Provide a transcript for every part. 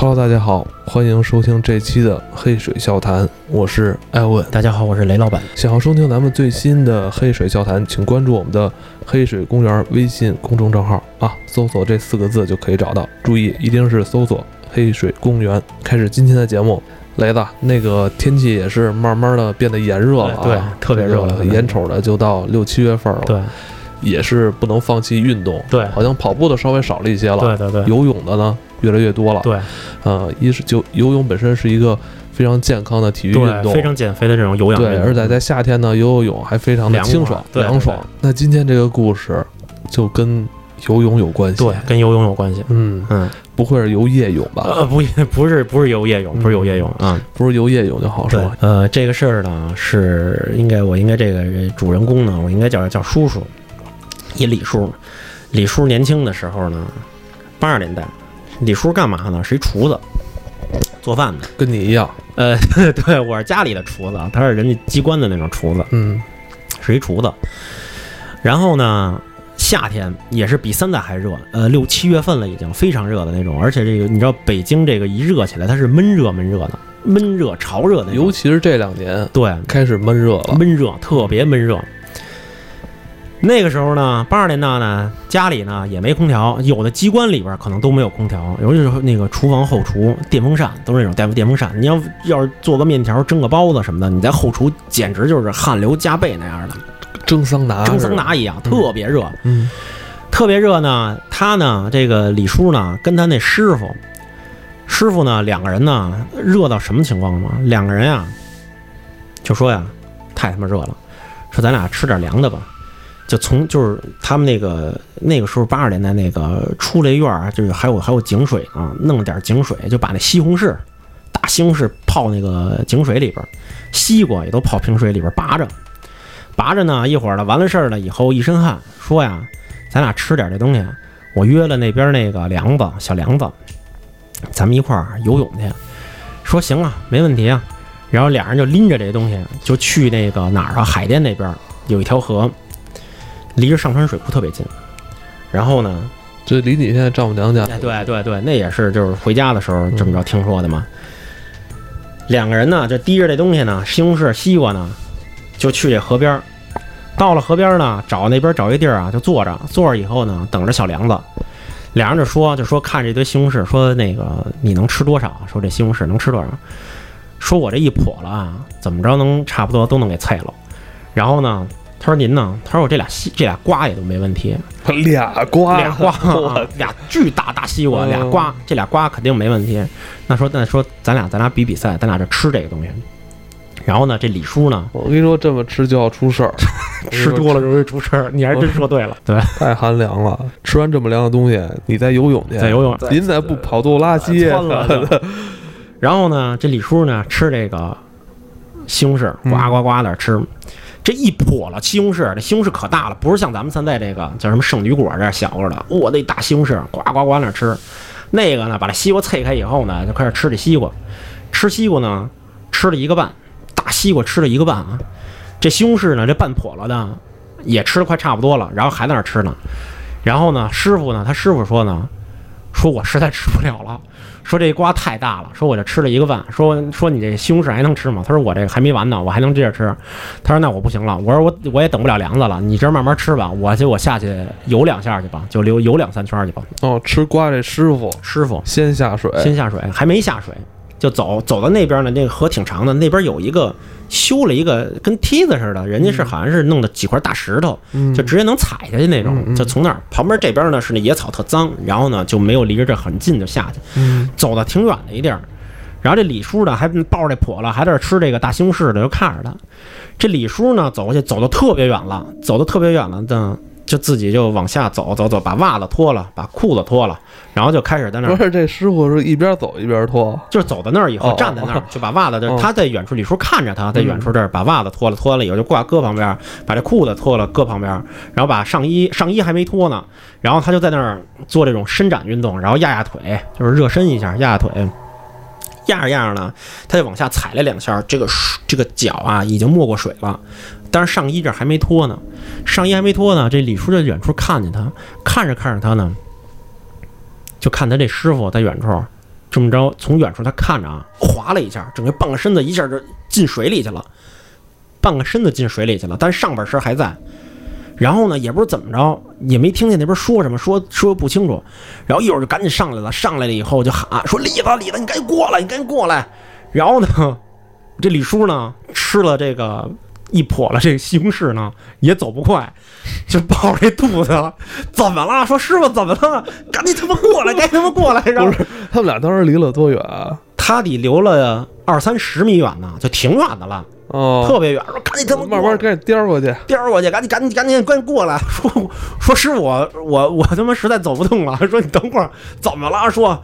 Hello，大家好，欢迎收听这期的黑水笑谈，我是艾文。大家好，我是雷老板。想要收听咱们最新的黑水笑谈，请关注我们的黑水公园微信公众账号啊，搜索这四个字就可以找到。注意，一定是搜索黑水公园。开始今天的节目，雷子，那个天气也是慢慢的变得炎热了啊，对特别热了眼瞅着就到六七月份了，对，也是不能放弃运动。对好像跑步的稍微少了一些了，对对对游泳的呢越来越多了。对呃，一是就游泳本身是一个非常健康的体育运对，动，非常减肥的这种有氧对，运动。而且在夏天呢，游游泳还非常的清爽、对凉爽。那今天这个故事就跟游泳有关系，对，跟游泳有关系。嗯，嗯，不会是游夜泳吧？呃，不，不是，不是游夜泳，不是游夜泳啊。不是游夜泳就好说。，呃，这个事儿呢，是应该我应该这个主人公呢，我应该叫叫叔叔，一李叔。李叔年轻的时候呢，八十年代，李叔干嘛呢？是一厨子，做饭的。跟你一样，呃，对，我是家里的厨子，他是人家机关的那种厨子。嗯，是一厨子。然后呢，夏天也是比三代还热，呃，六七月份了已经非常热的那种，而且这个你知道北京这个一热起来，它是闷热闷热的，闷热潮热的，尤其是这两年对开始闷热了，闷热，特别闷热。那个时候呢，八十年代呢，家里呢也没空调，有的机关里边可能都没有空调，尤其是那个厨房后厨电风扇都是那种带电风扇。你要要是做个面条、蒸个包子什么的，你在后厨简直就是汗流浃背那样的，蒸桑拿，蒸桑，拿一样，特别热。嗯，特别热呢，他呢，这个李叔呢，跟他那师傅，师傅呢，两个人呢，热到什么情况吗？两个人呀，就说呀，太他妈热了，说咱俩吃点凉的吧。就从就是他们那个那个时候八十年代那个出了院儿，就是还有还有井水啊，弄了点井水，就把那西红柿大西红柿泡那个井水里边儿，西瓜也都泡平水里边儿拔着，拔着呢，一会儿呢完了事儿了以后一身汗，说呀，咱俩吃点这东西，我约了那边那个梁子小梁子，咱们一块儿游泳去。说行啊，没问题啊。然后俩人就拎着这东西就去那个哪儿啊，海淀那边有一条河，离着上川水库特别近。然后呢，这离你现在丈母娘家，哎，对对对，那也是就是回家的时候这么着听说的嘛。两个人呢，就提着这东西呢，西红柿、西瓜呢，就去这河边儿。到了河边儿呢，找那边找一地儿啊，就坐着。坐着以后呢，等着小梁子。俩人就说，就说看这堆西红柿，说那个你能吃多少？说这西红柿能吃多少？说我这一笸了啊，怎么着能差不多都能给菜了。然后呢，他说您呢？他说我这俩西这俩瓜也都没问题。俩瓜，俩瓜，我俩巨大大西瓜，嗯俩瓜，这俩瓜肯定没问题。那说那说咱俩咱俩比比赛，咱俩这吃这个东西。然后呢，这李叔呢，我跟你说，这么吃就要出事儿，吃多了容易出事儿。你还真说对了，对，太寒凉了。吃完这么凉的东西，你再游泳去，再游泳，您再不跑肚拉稀。然后呢，这李叔呢吃这个西红柿，呱呱呱的吃。这一破了西红柿，这西红柿可大了，不是像咱们现在这个叫什么圣女果这样小个的。哇，那大西红柿呱呱呱那吃。那个呢，把这西瓜啐开以后呢，就开始吃这西瓜。吃西瓜呢，吃了一个半，大西瓜吃了一个半啊。这西红柿呢，这半破了呢，也吃的快差不多了，然后还在那吃呢。然后呢，师傅呢，他师傅说呢，说我实在吃不了了。说这瓜太大了，说我就吃了一个半，说说你这西红柿还能吃吗？他说我这个还没完呢，我还能接着吃。他说那我不行了，我说我我也等不了梁子了，你这儿慢慢吃吧，我就我下去游两下去吧，就游游两三圈去吧。哦，吃瓜这师傅师傅先下水，先下水，还没下水就走，走到那边呢，那个河挺长的，那边有一个修了一个跟梯子似的，人家是好像是弄的几块大石头，嗯就直接能踩下去那种就从那儿旁边这边呢是那野草特脏，然后呢就没有离着这很近就下去。嗯走的挺远的一地儿，然后这李叔呢还抱着这笸了，还在这吃这个大西红柿呢，就看着他。这李叔呢走过去，走的特别远了，走的特别远了呢，就自己就往下走走走，把袜子脱了，把裤子脱了，然后就开始在那儿，不是这师傅是一边走一边脱，就是走到那儿以后哦站在那儿，就把袜子，就哦他在远处，李叔看着他在远处这儿把袜子脱了，脱了以后就挂搁旁边，把这裤子脱了搁旁边，然后把上衣上衣还没脱呢，然后他就在那儿做这种伸展运动，然后压压腿，就是热身一下，压压腿。样样呢，他就往下踩了两下，这个这个脚啊已经没过水了，但是上衣这还没脱呢，上衣还没脱呢。这李叔在远处看见他，看着看着他呢，就看他这师傅在远处这么着，从远处他看着啊，滑了一下，整个半个身子一下就进水里去了，半个身子进水里去了，但是上半身还在。然后呢，也不知道怎么着，也没听见那边说什么，说说不清楚。然后一会儿就赶紧上来了，上来了以后就喊说：“李子，李子，你赶紧过来，你赶紧过来。”然后呢，这李叔呢吃了这个一泼了这个西红柿呢，也走不快，就抱着这肚子，怎么了？说师傅怎么了？赶紧他妈过来，赶紧他妈过来！然后他们俩当时离了多远啊？他得留了二三十米远呢，就挺远的了。哦，特别远，说赶紧他妈慢慢赶紧颠过去，颠过去，赶紧赶紧赶紧赶紧过来，说说师傅，我我我他妈实在走不动了，说你等会儿怎么了？说，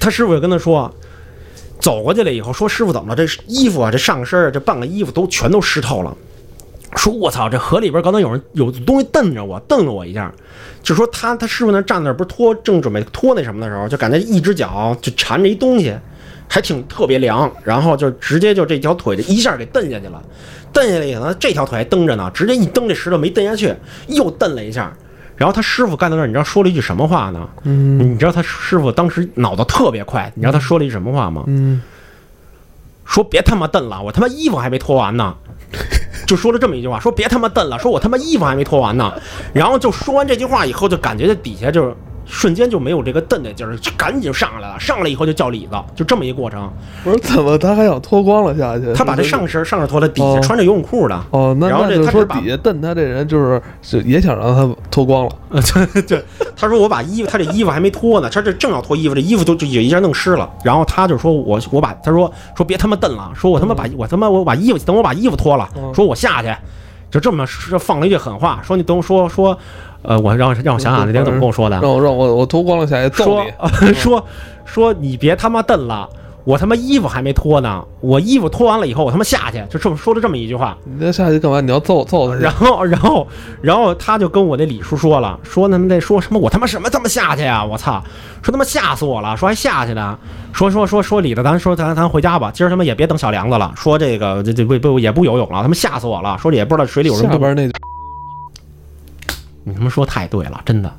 他师傅就跟他说，走过去了以后，说师傅怎么了？这衣服啊，这上身这半个衣服都全都湿透了。说我操，这河里边刚才有人有东西瞪着我，瞪了我一下，就说他他师傅那站那不是拖正准备拖那什么的时候，就感觉一只脚就缠着一东西。还挺特别凉，然后就直接就这条腿就一下给蹬下去了，蹬下来以后，这条腿还蹬着呢，直接一蹬这石头没蹬下去，又蹬了一下。然后他师傅干到那儿，你知道说了一句什么话呢？嗯，你知道他师傅当时脑子特别快，你知道他说了一句什么话吗？嗯，说别他妈蹬了，我他妈衣服还没脱完呢，就说了这么一句话，说别他妈蹬了，说我他妈衣服还没脱完呢。然后就说完这句话以后，就感觉这底下就是。瞬间就没有这个蹬的劲儿，就赶紧就上来了。上来以后就叫李子，就这么一过程。我说怎么他还想脱光了下去？他把这上身上身脱了，底下穿着游泳裤的。哦，那然后这他说底下蹬他这人就是就也想让他脱光了。对 对，他说我把衣服，他这衣服还没脱呢，他这正要脱衣服，这衣服都就一下弄湿了。然后他就说我我把他说说别他妈蹬了，说我他妈把我他妈我把衣服等我把衣服脱了，说我下去，就这么放了一句狠话，说你等说说。呃，我让让我想想那天怎么跟我说的，让我让我我脱光了下去揍你，说 说你别他妈瞪了，我他妈衣服还没脱呢，我衣服脱完了以后我他妈下去，就这么说了这么一句话。你那下去干嘛？你要揍揍他？然后 然后然后他就跟我那李叔说了，说他妈在说什么？我他妈什么他妈下去呀？我操！说他妈吓死我了！说还下去呢？说说说说李子，咱说咱咱回家吧，今儿他妈也别等小梁子了。说这个这这不不也不游泳了，他妈吓死我了！说也不知道水里有什么。下边那。你他妈说太对了，真的，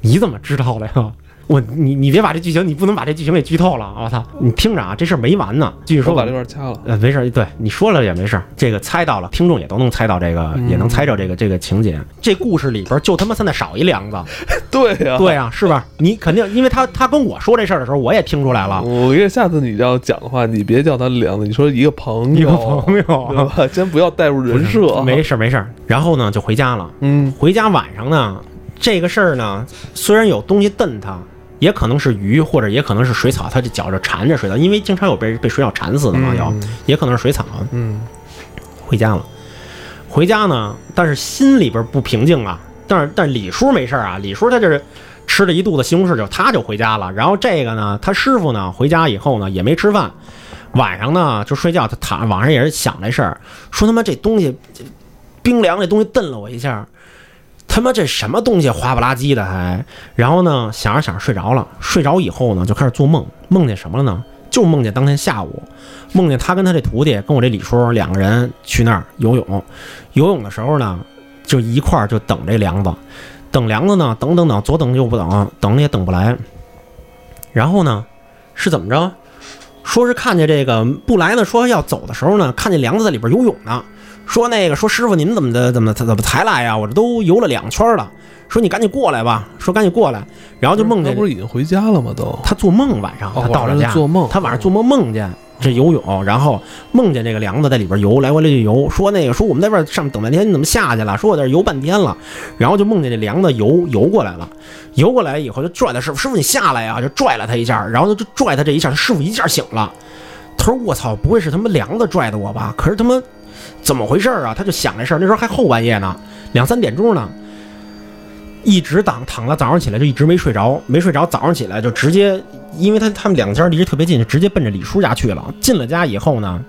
你怎么知道的呀？我你你别把这剧情，你不能把这剧情给剧透了！我操，你听着啊，这事儿没完呢。继续说，把这段掐了。呃，没事，对你说了也没事。这个猜到了，听众也都能猜到这个，也能猜着这个这个情节。这故事里边就他妈现在少一梁子。对呀，对呀，是吧？你肯定，因为他他跟我说这事儿的时候，我也听出来了。我觉得下次你要讲的话，你别叫他梁子，你说一个朋友，一个朋友，对吧？先不要带入人设。没事没事。然后呢，就回家了。嗯，回家晚上呢。这个事儿呢，虽然有东西蹬它，也可能是鱼，或者也可能是水草，它就脚着缠着水草，因为经常有被被水草缠死的嘛，有，也可能是水草。嗯，回家了，回家呢，但是心里边不平静啊。但是，但是李叔没事啊，李叔他就是吃了一肚子西红柿，就他就回家了。然后这个呢，他师傅呢，回家以后呢，也没吃饭，晚上呢就睡觉，他躺晚上也是想这事儿，说他妈这东西冰凉，这东西蹬了我一下。他妈这什么东西花不拉几的还，然后呢想着想着睡着了，睡着以后呢就开始做梦，梦见什么了呢？就梦见当天下午，梦见他跟他这徒弟跟我这李叔两个人去那儿游泳，游泳的时候呢就一块儿就等这梁子，等梁子呢等等等左等右不等，等也等不来，然后呢是怎么着？说是看见这个不来呢，说要走的时候呢，看见梁子在里边游泳呢。说那个说师傅您怎么的怎么怎么才来呀？我这都游了两圈了。说你赶紧过来吧。说赶紧过来，然后就梦见他不是已经回家了吗？都他做梦晚上他到了家做梦，他晚上做梦梦见这游泳，然后梦见这个梁子在里边游来回来去游。说那个说我们在这上面等半天，你怎么下去了？说我在这游半天了，然后就梦见这梁子游游过来了，游过来以后就拽他师傅，师傅你下来呀，就拽了他一下，然后就拽他这一下，师傅一下醒了。他说我操，不会是他妈梁子拽的我吧？可是他妈。怎么回事儿啊？他就想这事儿，那时候还后半夜呢，两三点钟呢，一直躺躺到早上起来就一直没睡着，没睡着，早上起来就直接，因为他他们两家离得特别近，就直接奔着李叔家去了。进了家以后呢，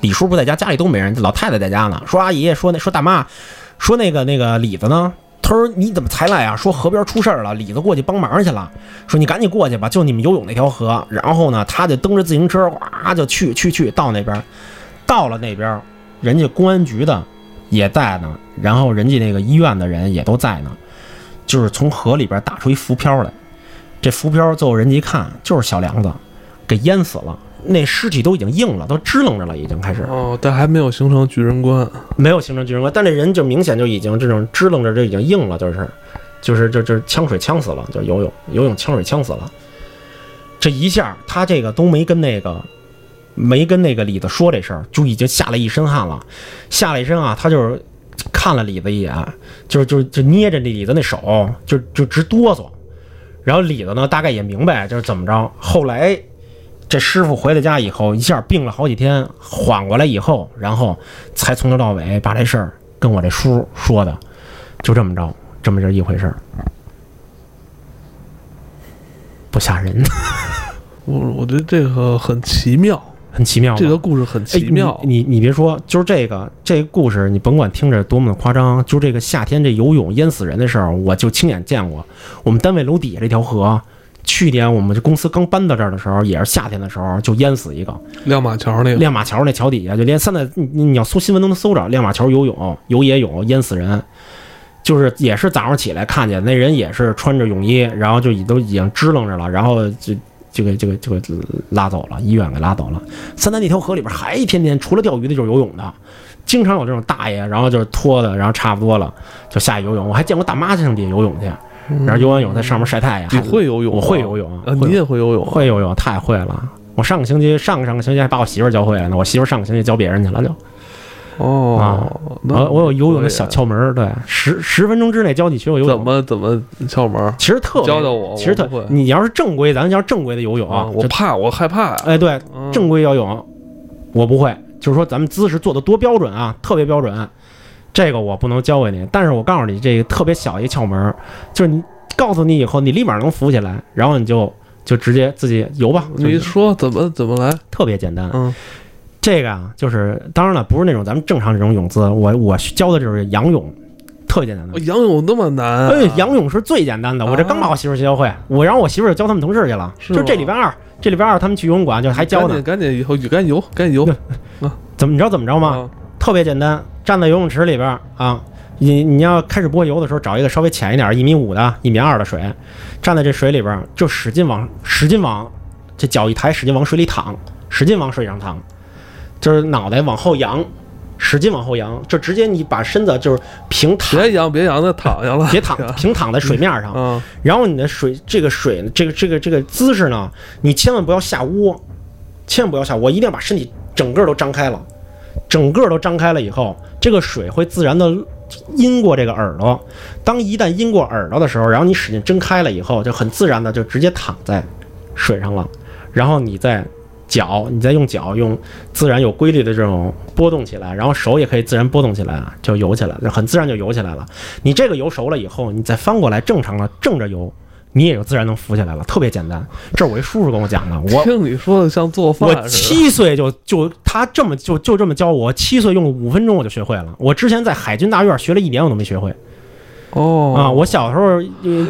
李叔不在家，家里都没人，老太太在家呢。说阿姨，说那说大妈，说那个那个李子呢？他说你怎么才来啊？说河边出事儿了，李子过去帮忙去了。说你赶紧过去吧，就你们游泳那条河。然后呢，他就蹬着自行车，哇就去去去到那边，到了那边。人家公安局的也在呢，然后人家那个医院的人也都在呢，就是从河里边打出一浮漂来，这浮漂最后人家一看就是小梁子，给淹死了，那尸体都已经硬了，都支棱着了，已经开始哦，但还没有形成巨人观。没有形成巨人观，但这人就明显就已经这种支棱着，就已经硬了，就是就是就就是呛水呛死了，就游泳游泳呛水呛死了。这一下他这个都没跟那个没跟那个李子说这事儿，就已经吓了一身汗了，吓了一身啊，他就是看了李子一眼，就是就是就捏着李子那手，就就直哆嗦。然后李子呢，大概也明白就是怎么着。后来这师傅回到家以后，一下病了好几天，缓过来以后，然后才从头到尾把这事儿跟我这叔说的，就这么着，这么着一回事儿，不吓人，我我觉得这个很奇妙，很奇妙。这个故事很奇妙。哎你你你别说，就是这个这个故事，你甭管听着多么的夸张，就这个夏天这游泳淹死人的事儿，我就亲眼见过。我们单位楼底下这条河，去年我们这公司刚搬到这儿的时候，也是夏天的时候就淹死一个。亮马桥那个，亮马桥那桥底下，就连现在你你你要搜新闻都能搜着，亮马桥游泳游野泳淹死人，就是也是早上起来看见那人也是穿着泳衣，然后就已都已经支棱着了，然后就就给就给就给拉走了，医院给拉走了。三南那条河里边还一天天除了钓鱼的就是游泳的，经常有这种大爷，然后就是脱的，然后差不多了就下去游泳。我还见过大妈上底下游泳去，然后游完泳在上面晒太阳。你会游泳？我会游泳啊，你也会游泳？会游泳，太会了。我上个星期上上个星期还把我媳妇儿教会了呢，我媳妇儿上个星期教别人去了就。哦，我我有游泳的小窍门儿，对，十十分钟之内教你学会游泳。怎么怎么窍门儿？其实特教教我，其实特，你要是正规，咱要正规的游泳，啊我怕，我害怕。哎，对，正规游泳我不会，就是说咱们姿势做的多标准啊，特别标准，这个我不能教给你。但是我告诉你，这个特别小一窍门儿，就是你告诉你以后，你立马能浮起来，然后你就就直接自己游吧。你说怎么怎么来？特别简单。嗯。这个啊，就是当然了，不是那种咱们正常这种泳姿。我我教的就是仰泳，特简单的。仰泳那么难？哎，仰泳是最简单的。我这刚把我媳妇教会，我然后我媳妇就教他们同事去了。就这礼拜二，这礼拜二他们去游泳馆，就还教呢。赶紧以后赶紧游，赶紧游。怎么你知道怎么着吗？特别简单，站在游泳池里边啊，你你要开始不会游的时候，找一个稍微浅一点，一米五的、一米二的水，站在这水里边，就使劲往使劲往这脚一抬，使劲往水里淌，使劲往水上淌。就是脑袋往后仰，使劲往后仰，就直接你把身子就是平躺，别仰别仰，那躺 下了，别躺，平躺在水面上。嗯，然后你的水这个水这个这个这个姿势呢，你千万不要下窝，千万不要下窝，一定要把身体整个都张开了，整个都张开了以后，这个水会自然的阴过这个耳朵。当一旦阴过耳朵的时候，然后你使劲睁开了以后，就很自然的就直接躺在水上了，然后你再。脚，你再用脚用自然有规律的这种波动起来，然后手也可以自然波动起来，就游起来了，很自然就游起来了。你这个游熟了以后，你再翻过来正常的正着游，你也就自然能浮起来了，特别简单。这是我一叔叔跟我讲的。我听你说的像做饭我七岁就就他这么就就这么教我，七岁用了五分钟我就学会了。我之前在海军大院学了一年，我都没学会。哦啊！我小时候，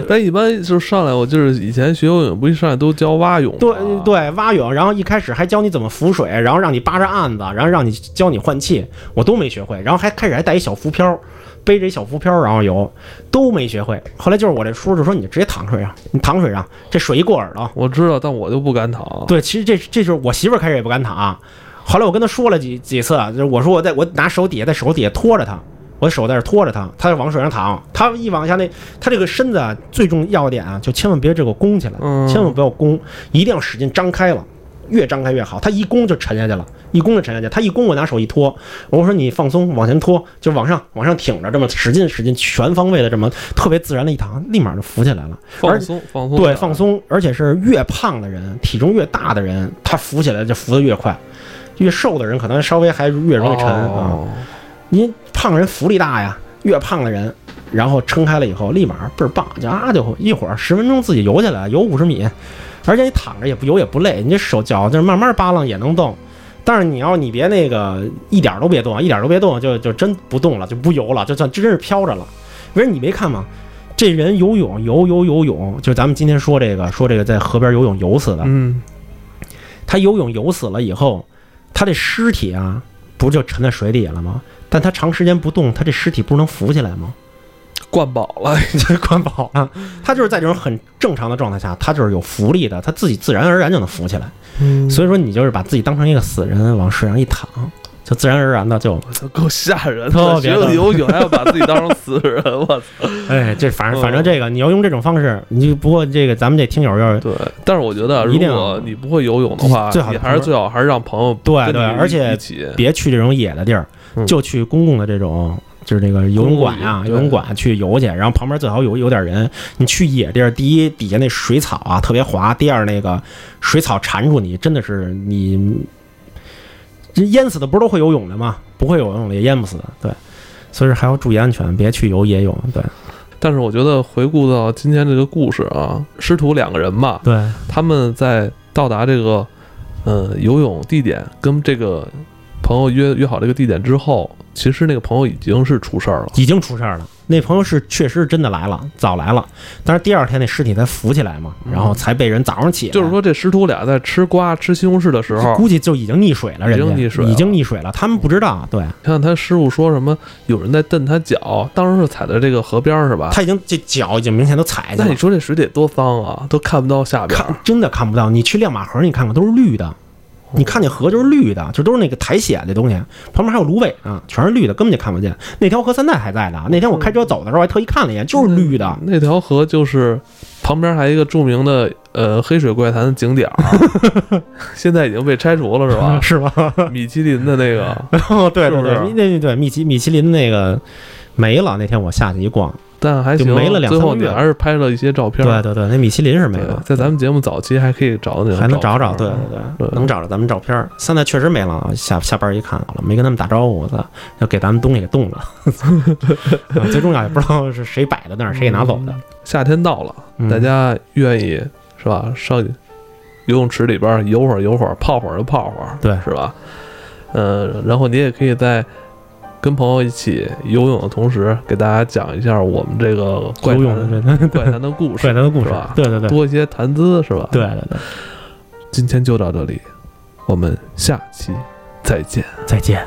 但一般就上来，我就是以前学游泳，不一上来都教蛙泳。对对，蛙泳，然后一开始还教你怎么浮水，然后让你扒着岸子，然后让你教你换气，我都没学会。然后还开始还带一小浮漂，背着一小浮漂，然后游，都没学会。后来就是我这叔就说，你直接躺水上，你躺水上，这水一过耳朵。我知道，但我就不敢躺。对，其实这这就是我媳妇开始也不敢躺。后来我跟她说了几几次，就是我说我在我拿手底下在手底下托着她。我手在这托着他，他就往水上躺，他一往下那，他这个身子啊，最重要点啊，就千万别这个弓起来，千万不要弓，一定要使劲张开了，越张开越好。他一弓就沉下去了，一弓就沉下去。他一弓，我拿手一托，我说你放松，往前拖，就往上往上挺着，这么使劲使劲，全方位的这么特别自然的一躺，立马就浮起来了。放松放松，对，放松，而且是越胖的人，体重越大的人，他浮起来就浮得越快，越瘦的人可能稍微还越容易沉啊。您胖人浮力大呀，越胖的人，然后撑开了以后，立马倍儿棒，就啊就一会儿十分钟自己游起来，游五十米，而且你躺着也不游也不累，你这手脚就是慢慢扒拉也能动。但是你要你别那个一点都别动，一点都别动，就就真不动了，就不游了，就算真是飘着了。不是你没看吗？这人游泳游游游泳，就咱们今天说这个说这个在河边游泳游死的，嗯，他游泳游死了以后，他这尸体啊，不就沉在水底了吗？但他长时间不动，他这尸体不是能浮起来吗？灌饱了，灌饱了。他就是在这种很正常的状态下，他就是有浮力的，他自己自然而然就能浮起来。嗯所以说，你就是把自己当成一个死人往水上一躺，就自然而然的就，够吓人的！特别的学了游泳还要把自己当成死人，我操！哎，这反正嗯反正这个你要用这种方式，你就不过这个咱们这听友要是对，但是我觉得，如果你不会游泳的话，最好你还是最好还是让朋友对对而且。别去这种野的地儿，嗯就去公共的这种。就是那个游泳馆啊，游泳馆去游去，然后旁边最好有有点人。你去野地儿，第一底下那水草啊特别滑，第二那个水草缠住你，真的是你这淹死的不是都会游泳的吗？不会游泳的也淹不死的，对。所以说还要注意安全，别去游野泳。对但是我觉得回顾到今天这个故事啊，师徒两个人吧，对，他们在到达这个呃游泳地点，跟这个朋友约约好这个地点之后，其实那个朋友已经是出事儿了。已经出事儿了。那朋友是确实是真的来了，早来了，但是第二天那尸体才浮起来嘛，然后才被人早上起来。就是说，这师徒俩在吃瓜、吃西红柿的时候，估计就已经溺水了，人家已经溺水了已经溺水了，他们不知道。对看他师傅说什么，有人在蹬他脚，当时是踩在这个河边儿是吧？他已经这脚已经明显都踩进那你，说这水得多脏啊，都看不到下边儿。看真的看不到。你去亮马河，你看看都是绿的，你看见河就是绿的，就都是那个苔藓的东西，旁边还有芦苇呢，全是绿的，根本就看不见。那条河现在还在呢，那天我开车走的时候，还特意看了一眼，就是绿的。那条河就是旁边还有一个著名的呃黑水怪谈的景点儿，现在已经被拆除了是吧？是吧？米其林的那个，哦，对对对，那那对米其米其林那个没了。那天我下去一逛，但还行，没了两最后你还是拍了一些照片。对对对，那米其林是没对了，在咱们节目早期还可以找到那种，还能找找，对对对，能找着咱们照片。现在确实没了，下下班一看，好了，没跟他们打招呼，我操，要给咱们东西给冻了。啊 最重要也不知道是谁摆在那儿，谁给拿走的。夏天到了，嗯大家愿意是吧？上游泳池里边游会儿游会儿，泡会儿就泡会儿，对是吧？嗯，然后你也可以在跟朋友一起游泳的同时，给大家讲一下我们这个怪游泳谈的 怪谈的故事，怪谈的故事是吧，对对对，多一些谈资，是吧？对，对对，今天就到这里，我们下期再见。再见。